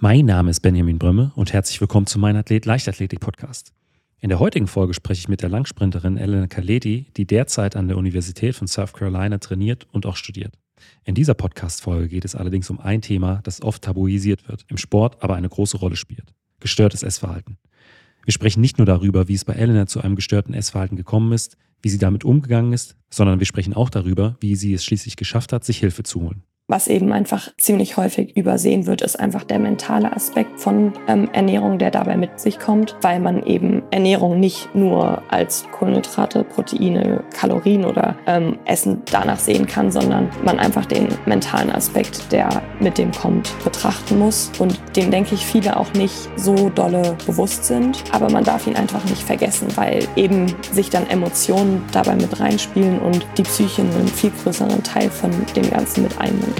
Mein Name ist Benjamin Brömme und herzlich willkommen zu meinem Athlet Leichtathletik Podcast. In der heutigen Folge spreche ich mit der Langsprinterin Elena Kaleti, die derzeit an der Universität von South Carolina trainiert und auch studiert. In dieser Podcast-Folge geht es allerdings um ein Thema, das oft tabuisiert wird, im Sport aber eine große Rolle spielt. Gestörtes Essverhalten. Wir sprechen nicht nur darüber, wie es bei Elena zu einem gestörten Essverhalten gekommen ist, wie sie damit umgegangen ist, sondern wir sprechen auch darüber, wie sie es schließlich geschafft hat, sich Hilfe zu holen. Was eben einfach ziemlich häufig übersehen wird, ist einfach der mentale Aspekt von ähm, Ernährung, der dabei mit sich kommt, weil man eben Ernährung nicht nur als Kohlenhydrate, Proteine, Kalorien oder ähm, Essen danach sehen kann, sondern man einfach den mentalen Aspekt, der mit dem kommt, betrachten muss und dem denke ich viele auch nicht so dolle bewusst sind, aber man darf ihn einfach nicht vergessen, weil eben sich dann Emotionen dabei mit reinspielen und die Psyche einen viel größeren Teil von dem Ganzen mit einnimmt.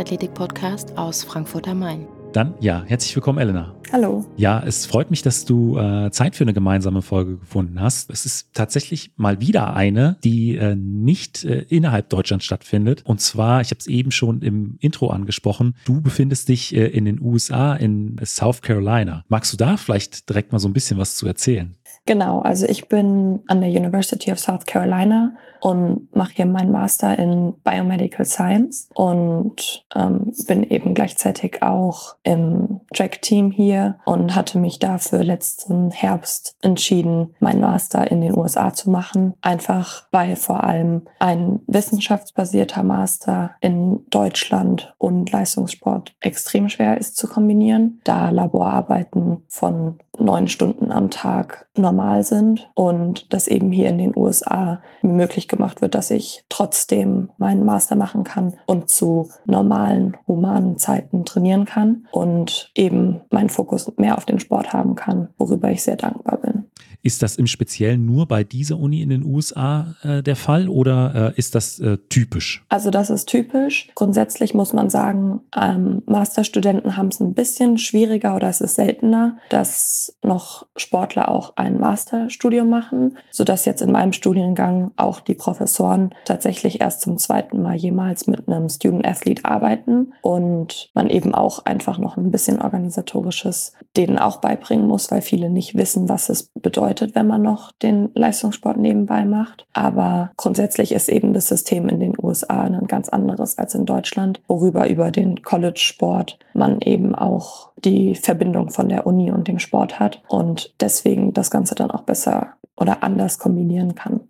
Leichtathletik-Podcast aus Frankfurt am Main. Dann, ja, herzlich willkommen, Elena. Hallo. Ja, es freut mich, dass du äh, Zeit für eine gemeinsame Folge gefunden hast. Es ist tatsächlich mal wieder eine, die äh, nicht äh, innerhalb Deutschlands stattfindet. Und zwar, ich habe es eben schon im Intro angesprochen, du befindest dich äh, in den USA, in South Carolina. Magst du da vielleicht direkt mal so ein bisschen was zu erzählen? Genau, also ich bin an der University of South Carolina und mache hier meinen Master in Biomedical Science und ähm, bin eben gleichzeitig auch im Track-Team hier und hatte mich dafür letzten Herbst entschieden, meinen Master in den USA zu machen. Einfach weil vor allem ein wissenschaftsbasierter Master in Deutschland und Leistungssport extrem schwer ist zu kombinieren, da Laborarbeiten von neun Stunden am Tag normal sind und das eben hier in den USA möglich gemacht wird, dass ich trotzdem meinen Master machen kann und zu normalen, humanen Zeiten trainieren kann und eben meinen Fokus mehr auf den Sport haben kann, worüber ich sehr dankbar bin. Ist das im Speziellen nur bei dieser Uni in den USA äh, der Fall oder äh, ist das äh, typisch? Also das ist typisch. Grundsätzlich muss man sagen, ähm, Masterstudenten haben es ein bisschen schwieriger oder es ist seltener, dass noch Sportler auch ein Masterstudium machen, sodass jetzt in meinem Studiengang auch die Professoren tatsächlich erst zum zweiten Mal jemals mit einem Student Athlete arbeiten und man eben auch einfach noch ein bisschen organisatorisches denen auch beibringen muss, weil viele nicht wissen, was es bedeutet bedeutet, wenn man noch den Leistungssport nebenbei macht. Aber grundsätzlich ist eben das System in den USA ein ganz anderes als in Deutschland, worüber über den College-Sport man eben auch die Verbindung von der Uni und dem Sport hat und deswegen das Ganze dann auch besser oder anders kombinieren kann.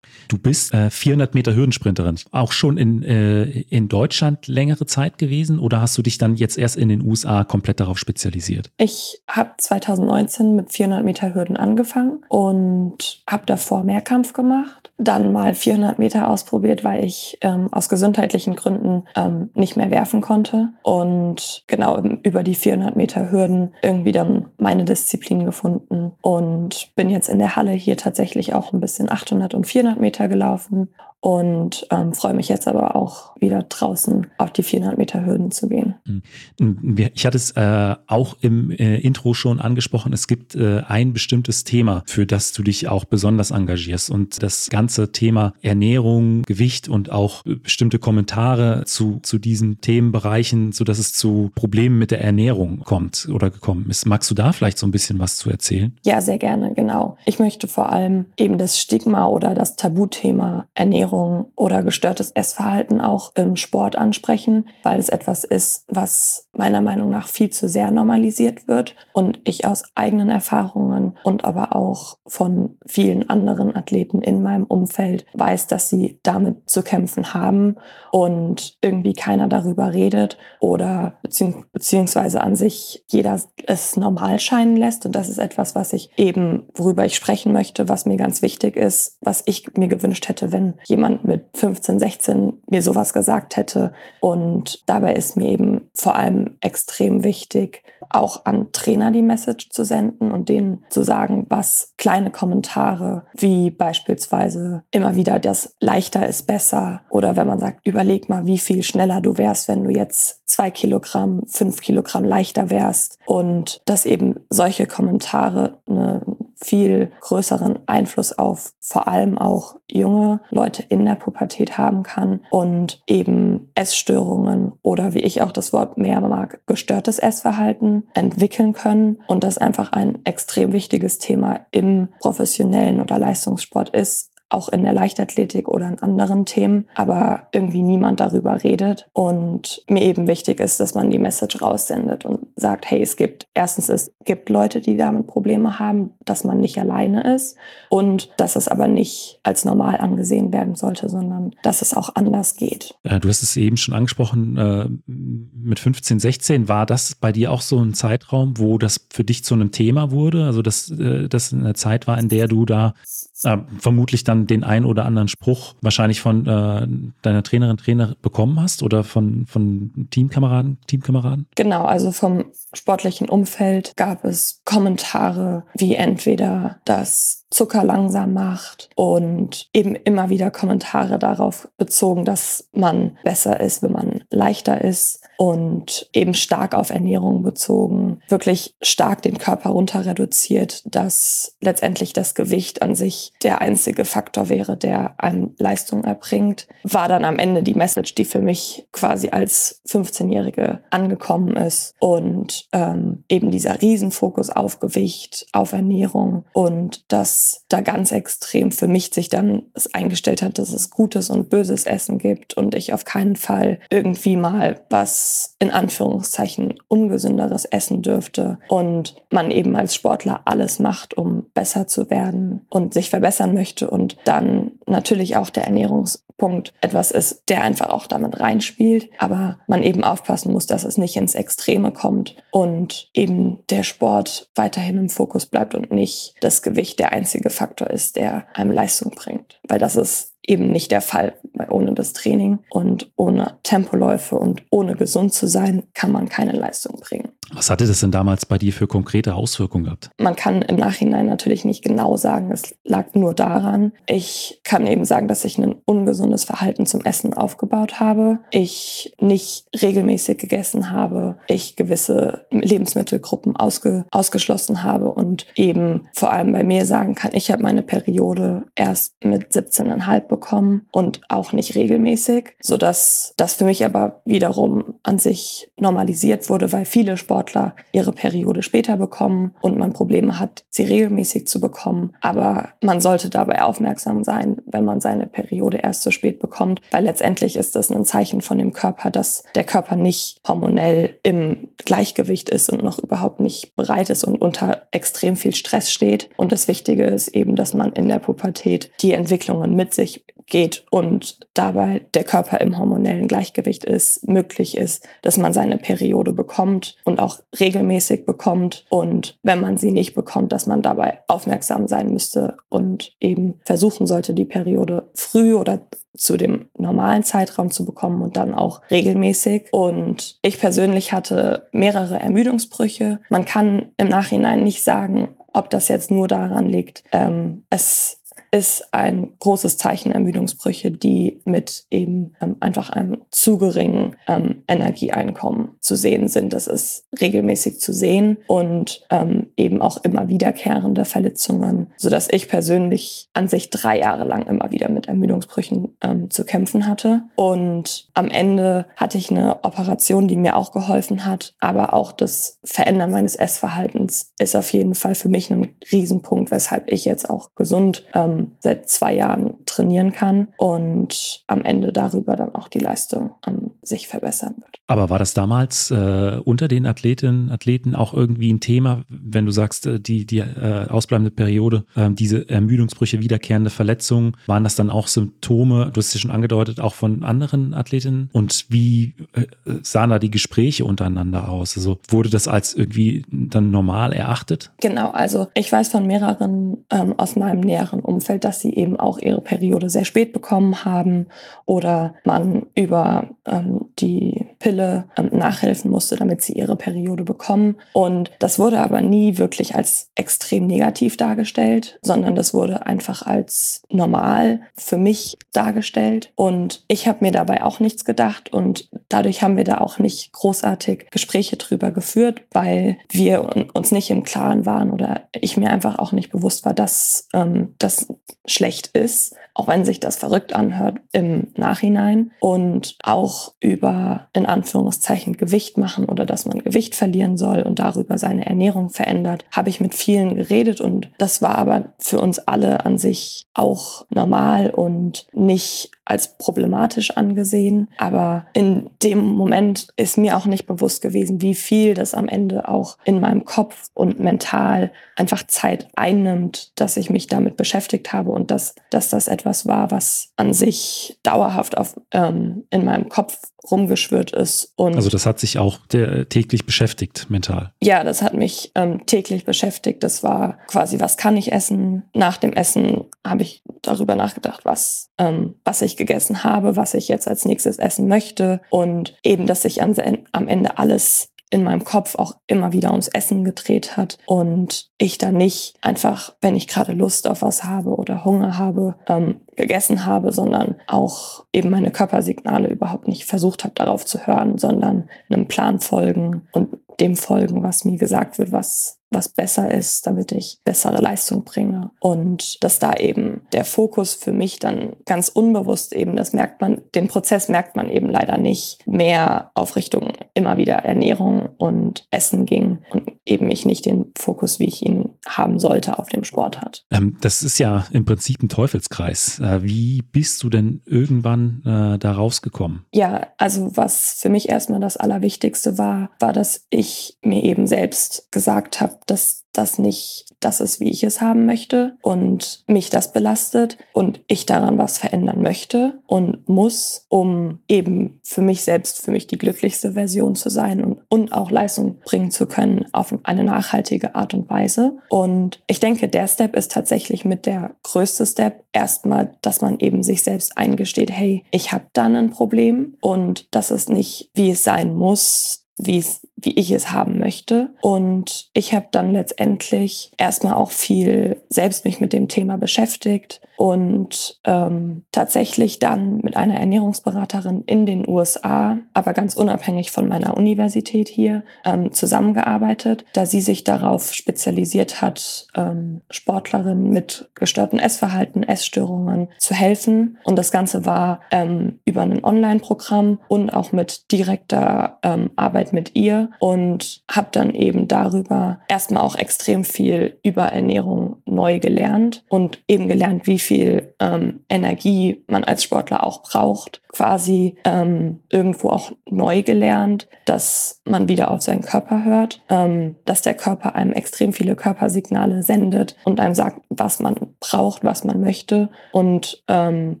Du bist äh, 400 Meter Hürdensprinterin. Auch schon in, äh, in Deutschland längere Zeit gewesen oder hast du dich dann jetzt erst in den USA komplett darauf spezialisiert? Ich habe 2019 mit 400 Meter Hürden angefangen und habe davor Mehrkampf gemacht dann mal 400 Meter ausprobiert, weil ich ähm, aus gesundheitlichen Gründen ähm, nicht mehr werfen konnte. Und genau über die 400 Meter Hürden irgendwie dann meine Disziplin gefunden und bin jetzt in der Halle hier tatsächlich auch ein bisschen 800 und 400 Meter gelaufen und ähm, freue mich jetzt aber auch wieder draußen auf die 400 Meter Hürden zu gehen. Hm. Ich hatte es äh, auch im äh, Intro schon angesprochen. Es gibt äh, ein bestimmtes Thema, für das du dich auch besonders engagierst und das ganze Thema Ernährung, Gewicht und auch bestimmte Kommentare zu, zu diesen Themenbereichen, so dass es zu Problemen mit der Ernährung kommt oder gekommen ist. Magst du da vielleicht so ein bisschen was zu erzählen? Ja, sehr gerne, genau. Ich möchte vor allem eben das Stigma oder das Tabuthema Ernährung Essstörung oder gestörtes Essverhalten auch im Sport ansprechen, weil es etwas ist, was meiner Meinung nach viel zu sehr normalisiert wird und ich aus eigenen Erfahrungen und aber auch von vielen anderen Athleten in meinem Umfeld weiß, dass sie damit zu kämpfen haben und irgendwie keiner darüber redet oder bezieh beziehungsweise an sich jeder es normal scheinen lässt. Und das ist etwas, was ich eben, worüber ich sprechen möchte, was mir ganz wichtig ist, was ich mir gewünscht hätte, wenn jemand mit 15, 16 mir sowas gesagt hätte. Und dabei ist mir eben vor allem extrem wichtig, auch an Trainer die Message zu senden und denen zu sagen, was kleine Kommentare wie beispielsweise immer wieder das leichter ist besser oder wenn man sagt, überleg mal, wie viel schneller du wärst, wenn du jetzt zwei Kilogramm, fünf Kilogramm leichter wärst und dass eben solche Kommentare eine viel größeren Einfluss auf vor allem auch junge Leute in der Pubertät haben kann und eben Essstörungen oder wie ich auch das Wort mehr mag, gestörtes Essverhalten entwickeln können und das einfach ein extrem wichtiges Thema im professionellen oder Leistungssport ist, auch in der Leichtathletik oder in anderen Themen, aber irgendwie niemand darüber redet. Und mir eben wichtig ist, dass man die Message raussendet und sagt, hey, es gibt erstens, es gibt Leute, die damit Probleme haben, dass man nicht alleine ist und dass es aber nicht als normal angesehen werden sollte, sondern dass es auch anders geht. Du hast es eben schon angesprochen, äh, mit 15, 16 war das bei dir auch so ein Zeitraum, wo das für dich zu einem Thema wurde? Also dass äh, das eine Zeit war, in der du da äh, vermutlich dann den ein oder anderen Spruch wahrscheinlich von äh, deiner Trainerin, Trainer bekommen hast oder von, von Teamkameraden, Teamkameraden? Genau, also vom sportlichen Umfeld gab es Kommentare wie entweder, dass Zucker langsam macht und eben immer wieder Kommentare darauf bezogen, dass man besser ist, wenn man leichter ist und eben stark auf Ernährung bezogen, wirklich stark den Körper runter reduziert, dass letztendlich das Gewicht an sich der einzige Faktor wäre, der einem Leistung erbringt, war dann am Ende die Message, die für mich quasi als 15-Jährige angekommen ist und ähm, eben dieser Riesenfokus auf Gewicht, auf Ernährung und das da ganz extrem für mich sich dann es eingestellt hat, dass es gutes und böses Essen gibt und ich auf keinen Fall irgendwie mal was in Anführungszeichen ungesünderes essen dürfte und man eben als Sportler alles macht, um besser zu werden und sich verbessern möchte und dann natürlich auch der Ernährungspunkt etwas ist, der einfach auch damit reinspielt, aber man eben aufpassen muss, dass es nicht ins Extreme kommt und eben der Sport weiterhin im Fokus bleibt und nicht das Gewicht der einzige einzige Faktor ist, der einem Leistung bringt. Weil das ist eben nicht der Fall. Weil ohne das Training und ohne Tempoläufe und ohne gesund zu sein, kann man keine Leistung bringen. Was hatte das denn damals bei dir für konkrete Auswirkungen gehabt? Man kann im Nachhinein natürlich nicht genau sagen, es lag nur daran. Ich kann eben sagen, dass ich ein ungesundes Verhalten zum Essen aufgebaut habe. Ich nicht regelmäßig gegessen habe. Ich gewisse Lebensmittelgruppen ausge ausgeschlossen habe und eben vor allem bei mir sagen kann, ich habe meine Periode erst mit 17,5 bekommen und auch nicht regelmäßig, sodass das für mich aber wiederum an sich normalisiert wurde, weil viele Sportler ihre Periode später bekommen und man Probleme hat, sie regelmäßig zu bekommen. Aber man sollte dabei aufmerksam sein, wenn man seine Periode erst so spät bekommt, weil letztendlich ist das ein Zeichen von dem Körper, dass der Körper nicht hormonell im Gleichgewicht ist und noch überhaupt nicht bereit ist und unter extrem viel Stress steht. Und das Wichtige ist eben, dass man in der Pubertät die Entwicklungen mit sich geht und dabei der Körper im hormonellen Gleichgewicht ist, möglich ist, dass man seine Periode bekommt und auch regelmäßig bekommt und wenn man sie nicht bekommt, dass man dabei aufmerksam sein müsste und eben versuchen sollte, die Periode früh oder zu dem normalen Zeitraum zu bekommen und dann auch regelmäßig. Und ich persönlich hatte mehrere Ermüdungsbrüche. Man kann im Nachhinein nicht sagen, ob das jetzt nur daran liegt. Ähm, es ist ein großes Zeichen Ermüdungsbrüche, die mit eben ähm, einfach einem zu geringen ähm, Energieeinkommen zu sehen sind. Das ist regelmäßig zu sehen und ähm, eben auch immer wiederkehrende Verletzungen, sodass ich persönlich an sich drei Jahre lang immer wieder mit Ermüdungsbrüchen ähm, zu kämpfen hatte. Und am Ende hatte ich eine Operation, die mir auch geholfen hat, aber auch das Verändern meines Essverhaltens ist auf jeden Fall für mich ein Riesenpunkt, weshalb ich jetzt auch gesund ähm, seit zwei Jahren trainieren kann und am Ende darüber dann auch die Leistung ähm, sich verbessern wird. Aber war das damals äh, unter den Athletinnen, Athleten auch irgendwie ein Thema, wenn du sagst, äh, die, die äh, ausbleibende Periode, äh, diese Ermüdungsbrüche, wiederkehrende Verletzungen, waren das dann auch Symptome, du hast es ja schon angedeutet, auch von anderen Athletinnen? Und wie äh, sahen da die Gespräche untereinander aus? Also wurde das als irgendwie dann normal erachtet? Genau, also ich weiß von mehreren ähm, aus meinem näheren Umfeld, dass sie eben auch ihre Periode sehr spät bekommen haben oder man über ähm, die Pille ähm, nachhelfen musste, damit sie ihre Periode bekommen. Und das wurde aber nie wirklich als extrem negativ dargestellt, sondern das wurde einfach als normal für mich dargestellt. Und ich habe mir dabei auch nichts gedacht und dadurch haben wir da auch nicht großartig Gespräche drüber geführt, weil wir uns nicht im Klaren waren oder ich mir einfach auch nicht bewusst war, dass ähm, das schlecht ist, auch wenn sich das verrückt anhört im Nachhinein und auch über in Anführungszeichen Gewicht machen oder dass man Gewicht verlieren soll und darüber seine Ernährung verändert, habe ich mit vielen geredet und das war aber für uns alle an sich auch normal und nicht als problematisch angesehen. Aber in dem Moment ist mir auch nicht bewusst gewesen, wie viel das am Ende auch in meinem Kopf und mental einfach Zeit einnimmt, dass ich mich damit beschäftigt habe und dass, dass das etwas war, was an sich dauerhaft auf, ähm, in meinem Kopf rumgeschwört ist. Und also das hat sich auch der, täglich beschäftigt, mental. Ja, das hat mich ähm, täglich beschäftigt. Das war quasi, was kann ich essen? Nach dem Essen habe ich darüber nachgedacht, was, ähm, was ich gegessen habe, was ich jetzt als nächstes essen möchte. Und eben, dass sich am, am Ende alles in meinem Kopf auch immer wieder ums Essen gedreht hat und ich dann nicht einfach, wenn ich gerade Lust auf was habe oder Hunger habe, ähm, gegessen habe, sondern auch eben meine Körpersignale überhaupt nicht versucht habe, darauf zu hören, sondern einem Plan folgen und dem folgen, was mir gesagt wird, was was besser ist, damit ich bessere Leistung bringe. Und dass da eben der Fokus für mich dann ganz unbewusst eben, das merkt man, den Prozess merkt man eben leider nicht, mehr auf Richtung immer wieder Ernährung und Essen ging und eben ich nicht den Fokus, wie ich ihn haben sollte, auf dem Sport hat. Ähm, das ist ja im Prinzip ein Teufelskreis. Äh, wie bist du denn irgendwann äh, da rausgekommen? Ja, also was für mich erstmal das Allerwichtigste war, war, dass ich mir eben selbst gesagt habe, dass das nicht das ist, wie ich es haben möchte und mich das belastet und ich daran was verändern möchte und muss, um eben für mich selbst, für mich die glücklichste Version zu sein und, und auch Leistung bringen zu können auf eine nachhaltige Art und Weise. Und ich denke, der Step ist tatsächlich mit der größte Step erstmal, dass man eben sich selbst eingesteht, hey, ich habe dann ein Problem und das ist nicht, wie es sein muss, wie es wie ich es haben möchte. Und ich habe dann letztendlich erstmal auch viel selbst mich mit dem Thema beschäftigt und ähm, tatsächlich dann mit einer Ernährungsberaterin in den USA, aber ganz unabhängig von meiner Universität hier, ähm, zusammengearbeitet, da sie sich darauf spezialisiert hat, ähm, Sportlerinnen mit gestörten Essverhalten, Essstörungen zu helfen. Und das Ganze war ähm, über ein Online-Programm und auch mit direkter ähm, Arbeit mit ihr und habe dann eben darüber erstmal auch extrem viel über Ernährung neu gelernt und eben gelernt, wie viel ähm, Energie man als Sportler auch braucht. Quasi ähm, irgendwo auch neu gelernt, dass man wieder auf seinen Körper hört, ähm, dass der Körper einem extrem viele Körpersignale sendet und einem sagt, was man braucht, was man möchte und ähm,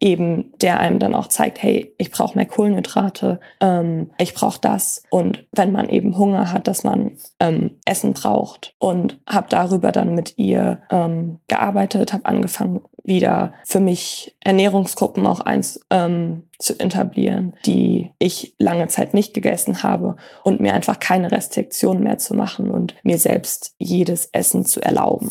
eben der einem dann auch zeigt, hey, ich brauche mehr Kohlenhydrate, ähm, ich brauche das und wenn man eben Hunger hat, dass man ähm, Essen braucht und habe darüber dann mit ihr ähm, gearbeitet, habe angefangen wieder für mich Ernährungsgruppen auch eins ähm, zu etablieren, die ich lange Zeit nicht gegessen habe und mir einfach keine Restriktionen mehr zu machen und mir selbst jedes Essen zu erlauben.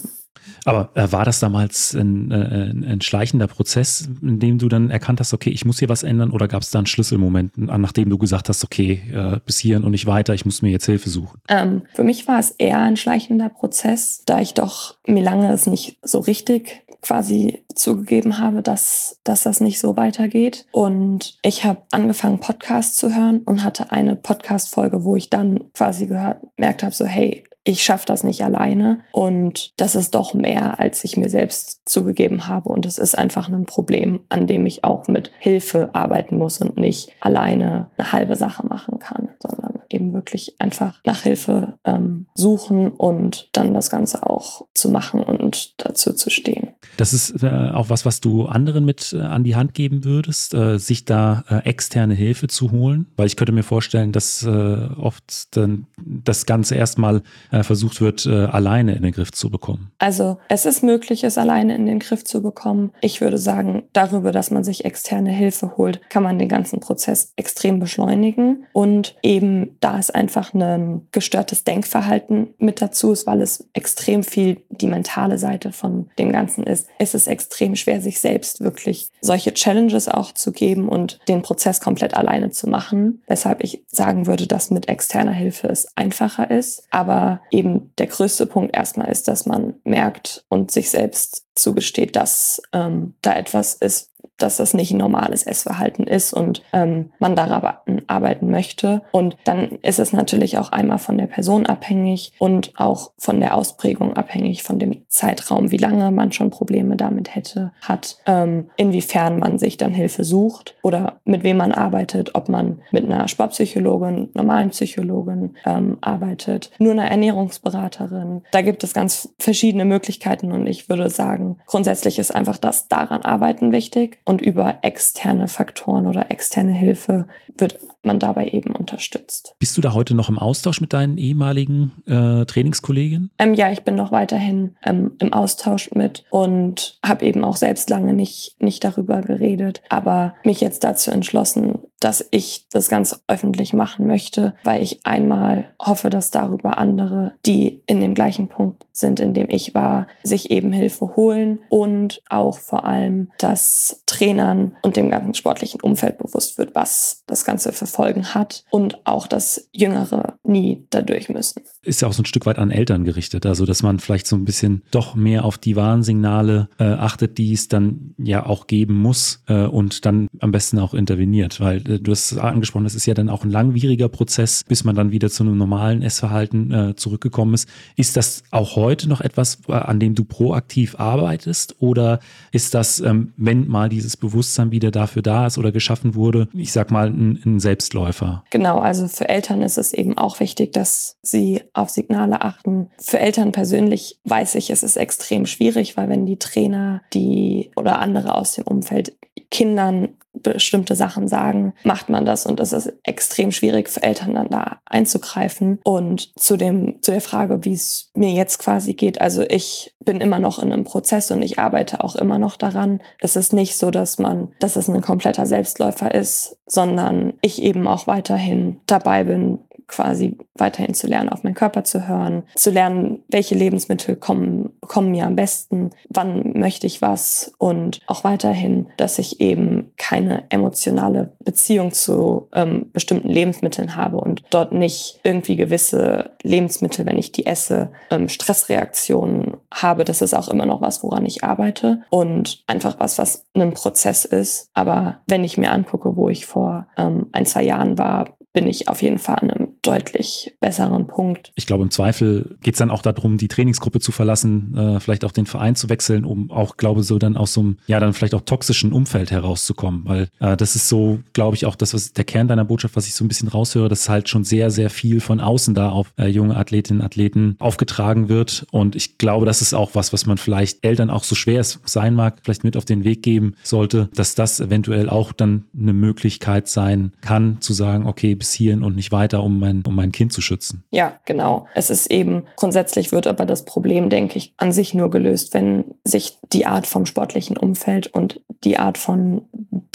Aber äh, war das damals ein, äh, ein, schleichender Prozess, in dem du dann erkannt hast, okay, ich muss hier was ändern oder gab es da einen Schlüsselmoment, nachdem du gesagt hast, okay, äh, bis hierhin und nicht weiter, ich muss mir jetzt Hilfe suchen? Ähm, für mich war es eher ein schleichender Prozess, da ich doch mir lange es nicht so richtig quasi zugegeben habe, dass, dass das nicht so weitergeht. Und ich habe angefangen, Podcasts zu hören und hatte eine Podcast-Folge, wo ich dann quasi gehört, gemerkt habe, so hey, ich schaffe das nicht alleine. Und das ist doch mehr, als ich mir selbst zugegeben habe. Und es ist einfach ein Problem, an dem ich auch mit Hilfe arbeiten muss und nicht alleine eine halbe Sache machen kann, sondern eben wirklich einfach nach Hilfe ähm, suchen und dann das Ganze auch zu machen und dazu zu stehen. Das ist äh, auch was, was du anderen mit äh, an die Hand geben würdest, äh, sich da äh, externe Hilfe zu holen, weil ich könnte mir vorstellen, dass äh, oft dann das Ganze erstmal äh, versucht wird, alleine in den Griff zu bekommen. Also es ist möglich, es alleine in den Griff zu bekommen. Ich würde sagen, darüber, dass man sich externe Hilfe holt, kann man den ganzen Prozess extrem beschleunigen und eben da es einfach ein gestörtes Denkverhalten mit dazu ist, weil es extrem viel die mentale Seite von dem Ganzen ist, ist es extrem schwer, sich selbst wirklich solche Challenges auch zu geben und den Prozess komplett alleine zu machen. Weshalb ich sagen würde, dass mit externer Hilfe es einfacher ist. Aber eben der größte Punkt erstmal ist, dass man merkt und sich selbst zugesteht, dass ähm, da etwas ist, dass das nicht ein normales Essverhalten ist und ähm, man daran arbeiten möchte. Und dann ist es natürlich auch einmal von der Person abhängig und auch von der Ausprägung abhängig, von dem Zeitraum, wie lange man schon Probleme damit hätte, hat, ähm, inwiefern man sich dann Hilfe sucht oder mit wem man arbeitet, ob man mit einer Sportpsychologin, normalen Psychologin ähm, arbeitet, nur einer Ernährungsberaterin. Da gibt es ganz verschiedene Möglichkeiten und ich würde sagen, grundsätzlich ist einfach das daran arbeiten wichtig und über externe Faktoren oder externe Hilfe wird man dabei eben unterstützt. Bist du da heute noch im Austausch mit deinen ehemaligen äh, Trainingskollegen? Ähm, ja, ich bin noch weiterhin ähm, im Austausch mit und habe eben auch selbst lange nicht, nicht darüber geredet, aber mich jetzt dazu entschlossen, dass ich das ganz öffentlich machen möchte, weil ich einmal hoffe, dass darüber andere, die in dem gleichen Punkt sind, in dem ich war, sich eben Hilfe holen und auch vor allem, dass Trainern und dem ganzen sportlichen Umfeld bewusst wird, was das Ganze für Folgen hat und auch, dass Jüngere nie dadurch müssen. Ist ja auch so ein Stück weit an Eltern gerichtet, also dass man vielleicht so ein bisschen doch mehr auf die Warnsignale äh, achtet, die es dann ja auch geben muss äh, und dann am besten auch interveniert, weil äh, du hast angesprochen, das ist ja dann auch ein langwieriger Prozess, bis man dann wieder zu einem normalen Essverhalten äh, zurückgekommen ist. Ist das auch heute noch etwas, äh, an dem du proaktiv arbeitest oder ist das, ähm, wenn mal dieses Bewusstsein wieder dafür da ist oder geschaffen wurde, ich sag mal, ein, ein Selbstläufer? Genau, also für Eltern ist es eben auch wichtig, dass sie auf Signale achten. Für Eltern persönlich weiß ich, es ist extrem schwierig, weil wenn die Trainer, die oder andere aus dem Umfeld Kindern bestimmte Sachen sagen, macht man das und es ist extrem schwierig für Eltern dann da einzugreifen. Und zu dem, zu der Frage, wie es mir jetzt quasi geht, also ich bin immer noch in einem Prozess und ich arbeite auch immer noch daran. Es ist nicht so, dass man, dass es ein kompletter Selbstläufer ist, sondern ich eben auch weiterhin dabei bin, quasi weiterhin zu lernen, auf meinen Körper zu hören, zu lernen, welche Lebensmittel kommen, kommen mir am besten, wann möchte ich was und auch weiterhin, dass ich eben keine emotionale Beziehung zu ähm, bestimmten Lebensmitteln habe und dort nicht irgendwie gewisse Lebensmittel, wenn ich die esse, ähm, Stressreaktionen habe. Das ist auch immer noch was, woran ich arbeite und einfach was, was ein Prozess ist. Aber wenn ich mir angucke, wo ich vor ähm, ein, zwei Jahren war, bin ich auf jeden Fall an einem deutlich besseren Punkt. Ich glaube, im Zweifel geht es dann auch darum, die Trainingsgruppe zu verlassen, äh, vielleicht auch den Verein zu wechseln, um auch, glaube so dann aus so einem, ja, dann vielleicht auch toxischen Umfeld herauszukommen. Weil äh, das ist so, glaube ich, auch das, was der Kern deiner Botschaft, was ich so ein bisschen raushöre, dass halt schon sehr, sehr viel von außen da auf äh, junge Athletinnen und Athleten aufgetragen wird. Und ich glaube, das ist auch was, was man vielleicht Eltern auch so schwer es sein mag, vielleicht mit auf den Weg geben sollte, dass das eventuell auch dann eine Möglichkeit sein kann, zu sagen, okay, bis hierhin und nicht weiter, um mein mein, um mein Kind zu schützen. Ja, genau. Es ist eben, grundsätzlich wird aber das Problem, denke ich, an sich nur gelöst, wenn sich die Art vom sportlichen Umfeld und die Art von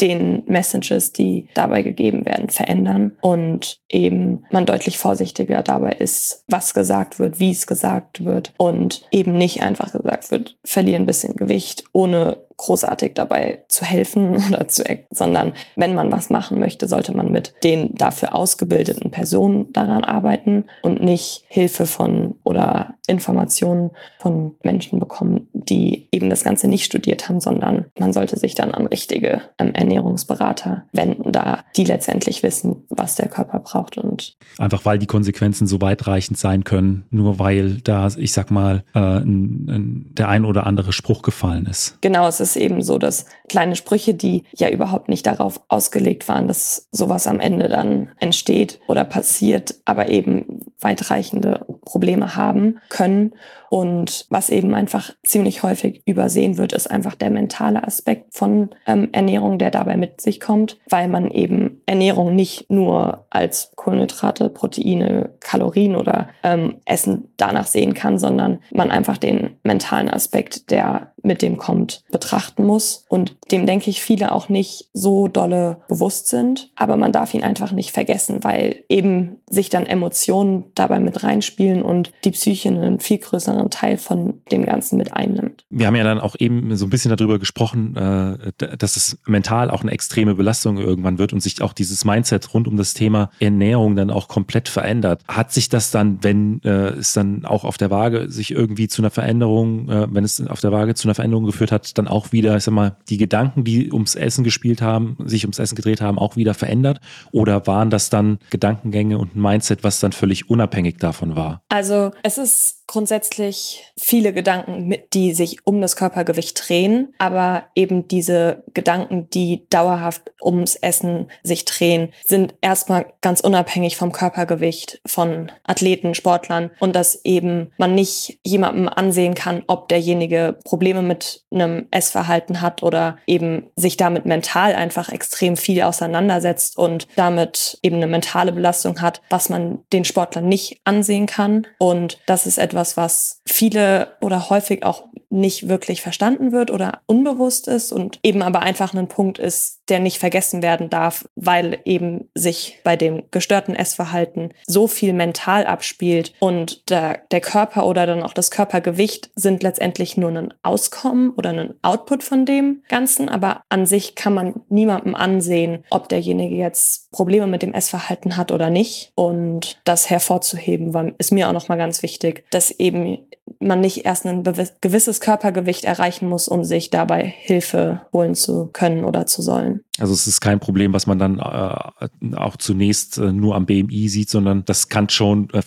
den Messages, die dabei gegeben werden, verändern und eben man deutlich vorsichtiger dabei ist, was gesagt wird, wie es gesagt wird und eben nicht einfach gesagt wird, verliere ein bisschen Gewicht, ohne großartig dabei zu helfen oder zu, sondern wenn man was machen möchte, sollte man mit den dafür ausgebildeten Personen daran arbeiten und nicht Hilfe von oder Informationen von Menschen bekommen, die eben das Ganze nicht studiert haben, sondern man sollte sich dann an richtige ähm, Ernährungsberater wenden, da die letztendlich wissen, was der Körper braucht und einfach weil die Konsequenzen so weitreichend sein können, nur weil da, ich sag mal, äh, ein, ein, der ein oder andere Spruch gefallen ist. Genau, es ist es eben so, dass kleine Sprüche, die ja überhaupt nicht darauf ausgelegt waren, dass sowas am Ende dann entsteht oder passiert, aber eben weitreichende Probleme haben können. Und was eben einfach ziemlich häufig übersehen wird, ist einfach der mentale Aspekt von ähm, Ernährung, der dabei mit sich kommt, weil man eben Ernährung nicht nur als Kohlenhydrate, Proteine, Kalorien oder ähm, Essen danach sehen kann, sondern man einfach den mentalen Aspekt, der mit dem kommt, betrachten muss. Und dem denke ich viele auch nicht so dolle bewusst sind. Aber man darf ihn einfach nicht vergessen, weil eben sich dann Emotionen dabei mit reinspielen und die Psyche einen viel größeren Teil von dem Ganzen mit einnimmt. Wir haben ja dann auch eben so ein bisschen darüber gesprochen, äh, dass es mental auch eine extreme Belastung irgendwann wird und sich auch dieses Mindset rund um das Thema Ernährung dann auch komplett verändert. Hat sich das dann, wenn äh, es dann auch auf der Waage sich irgendwie zu einer Veränderung, äh, wenn es auf der Waage zu einer Veränderung geführt hat, dann auch wieder, ich sag mal, die Gedanken, die ums Essen gespielt haben, sich ums Essen gedreht haben, auch wieder verändert? Oder waren das dann Gedankengänge und ein Mindset, was dann völlig unabhängig davon war? Also es ist grundsätzlich viele Gedanken, die sich um das Körpergewicht drehen, aber eben diese Gedanken, die dauerhaft ums Essen sich drehen, sind erstmal ganz unabhängig vom Körpergewicht von Athleten, Sportlern und dass eben man nicht jemandem ansehen kann, ob derjenige Probleme mit einem Essverhalten hat oder eben sich damit mental einfach extrem viel auseinandersetzt und damit eben eine mentale Belastung hat, was man den Sportlern nicht ansehen kann. Und das ist etwas, etwas, was viele oder häufig auch nicht wirklich verstanden wird oder unbewusst ist und eben aber einfach ein Punkt ist, der nicht vergessen werden darf, weil eben sich bei dem gestörten Essverhalten so viel mental abspielt und der, der Körper oder dann auch das Körpergewicht sind letztendlich nur ein Auskommen oder ein Output von dem Ganzen, aber an sich kann man niemandem ansehen, ob derjenige jetzt Probleme mit dem Essverhalten hat oder nicht. Und das hervorzuheben war, ist mir auch nochmal ganz wichtig, dass eben man nicht erst ein gewisses Körpergewicht erreichen muss, um sich dabei Hilfe holen zu können oder zu sollen. Also es ist kein Problem, was man dann äh, auch zunächst äh, nur am BMI sieht, sondern das kann schon äh,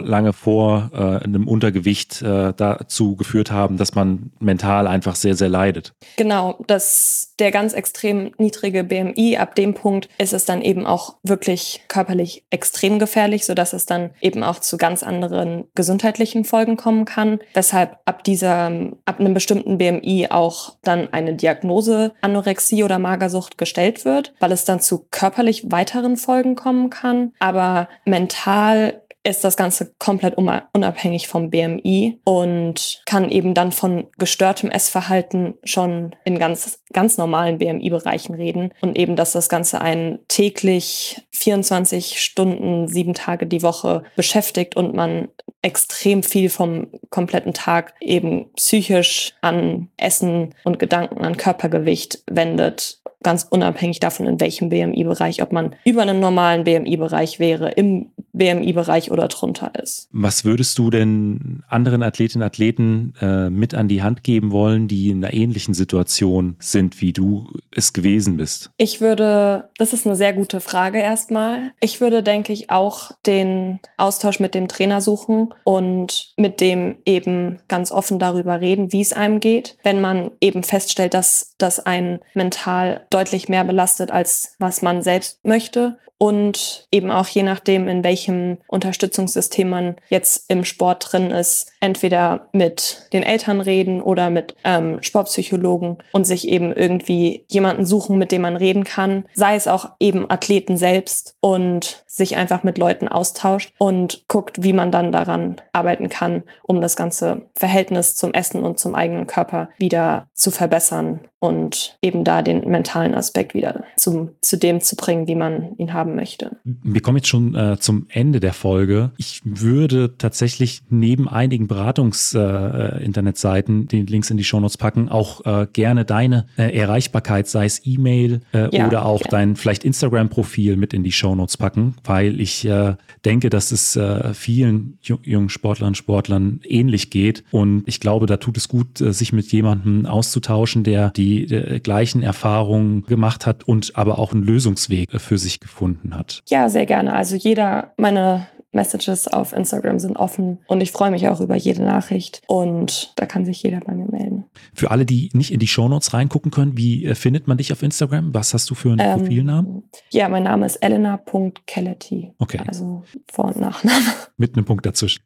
lange vor äh, einem Untergewicht äh, dazu geführt haben, dass man mental einfach sehr, sehr leidet. Genau, dass der ganz extrem niedrige BMI, ab dem Punkt ist es dann eben auch wirklich körperlich extrem gefährlich, sodass es dann eben auch zu ganz anderen gesundheitlichen Folgen kommen kann, weshalb ab dieser, ab einem bestimmten BMI auch dann eine Diagnose Anorexie oder Magersucht gestellt wird, weil es dann zu körperlich weiteren Folgen kommen kann. Aber mental ist das Ganze komplett unabhängig vom BMI und kann eben dann von gestörtem Essverhalten schon in ganz, ganz normalen BMI-Bereichen reden. Und eben, dass das Ganze einen täglich 24 Stunden, sieben Tage die Woche beschäftigt und man extrem viel vom kompletten Tag eben psychisch an Essen und Gedanken an Körpergewicht wendet ganz unabhängig davon, in welchem BMI-Bereich, ob man über einem normalen BMI-Bereich wäre, im BMI-Bereich oder drunter ist. Was würdest du denn anderen Athletinnen und Athleten äh, mit an die Hand geben wollen, die in einer ähnlichen Situation sind, wie du es gewesen bist? Ich würde, das ist eine sehr gute Frage erstmal. Ich würde, denke ich, auch den Austausch mit dem Trainer suchen und mit dem eben ganz offen darüber reden, wie es einem geht. Wenn man eben feststellt, dass das einen mental deutlich mehr belastet, als was man selbst möchte. Und eben auch je nachdem, in welchem Unterstützungssystem man jetzt im Sport drin ist, entweder mit den Eltern reden oder mit ähm, Sportpsychologen und sich eben irgendwie jemanden suchen, mit dem man reden kann, sei es auch eben Athleten selbst und sich einfach mit Leuten austauscht und guckt, wie man dann daran arbeiten kann, um das ganze Verhältnis zum Essen und zum eigenen Körper wieder zu verbessern und eben da den mentalen Aspekt wieder zum, zu dem zu bringen, wie man ihn haben möchte. Wir kommen jetzt schon äh, zum Ende der Folge. Ich würde tatsächlich neben einigen Beratungs-Internetseiten, äh, die Links in die Shownotes packen, auch äh, gerne deine äh, Erreichbarkeit, sei es E-Mail äh, ja, oder auch ja. dein vielleicht Instagram-Profil mit in die Shownotes packen, weil ich äh, denke, dass es vielen jungen Sportlern und Sportlern ähnlich geht. Und ich glaube, da tut es gut, sich mit jemandem auszutauschen, der die äh, gleichen Erfahrungen gemacht hat und aber auch einen Lösungsweg für sich gefunden hat. Ja, sehr gerne. Also jeder, meine Messages auf Instagram sind offen und ich freue mich auch über jede Nachricht und da kann sich jeder bei mir melden. Für alle, die nicht in die Shownotes reingucken können, wie äh, findet man dich auf Instagram? Was hast du für einen ähm, Profilnamen? Ja, mein Name ist elena.kellerty. Okay. Also Vor- und Nachname. Mit einem Punkt dazwischen.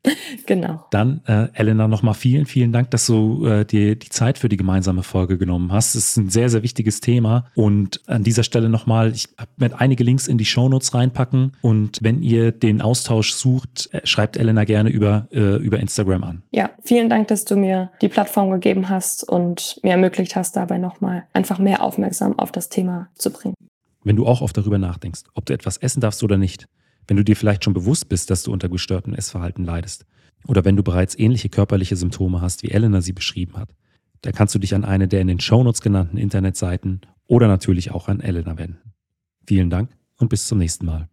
genau. Dann, äh, Elena, nochmal vielen, vielen Dank, dass du äh, dir die Zeit für die gemeinsame Folge genommen hast. Es ist ein sehr, sehr wichtiges Thema und an dieser Stelle nochmal, ich werde einige Links in die Shownotes reinpacken und wenn ihr den Austausch sucht, äh, schreibt Elena gerne über, äh, über Instagram an. Ja, vielen Dank, dass du mir die Plattform gegeben hast und mir ermöglicht hast, dabei nochmal einfach mehr Aufmerksam auf das Thema zu bringen. Wenn du auch oft darüber nachdenkst, ob du etwas essen darfst oder nicht, wenn du dir vielleicht schon bewusst bist, dass du unter gestörtem Essverhalten leidest, oder wenn du bereits ähnliche körperliche Symptome hast, wie Elena sie beschrieben hat, dann kannst du dich an eine der in den Shownotes genannten Internetseiten oder natürlich auch an Elena wenden. Vielen Dank und bis zum nächsten Mal.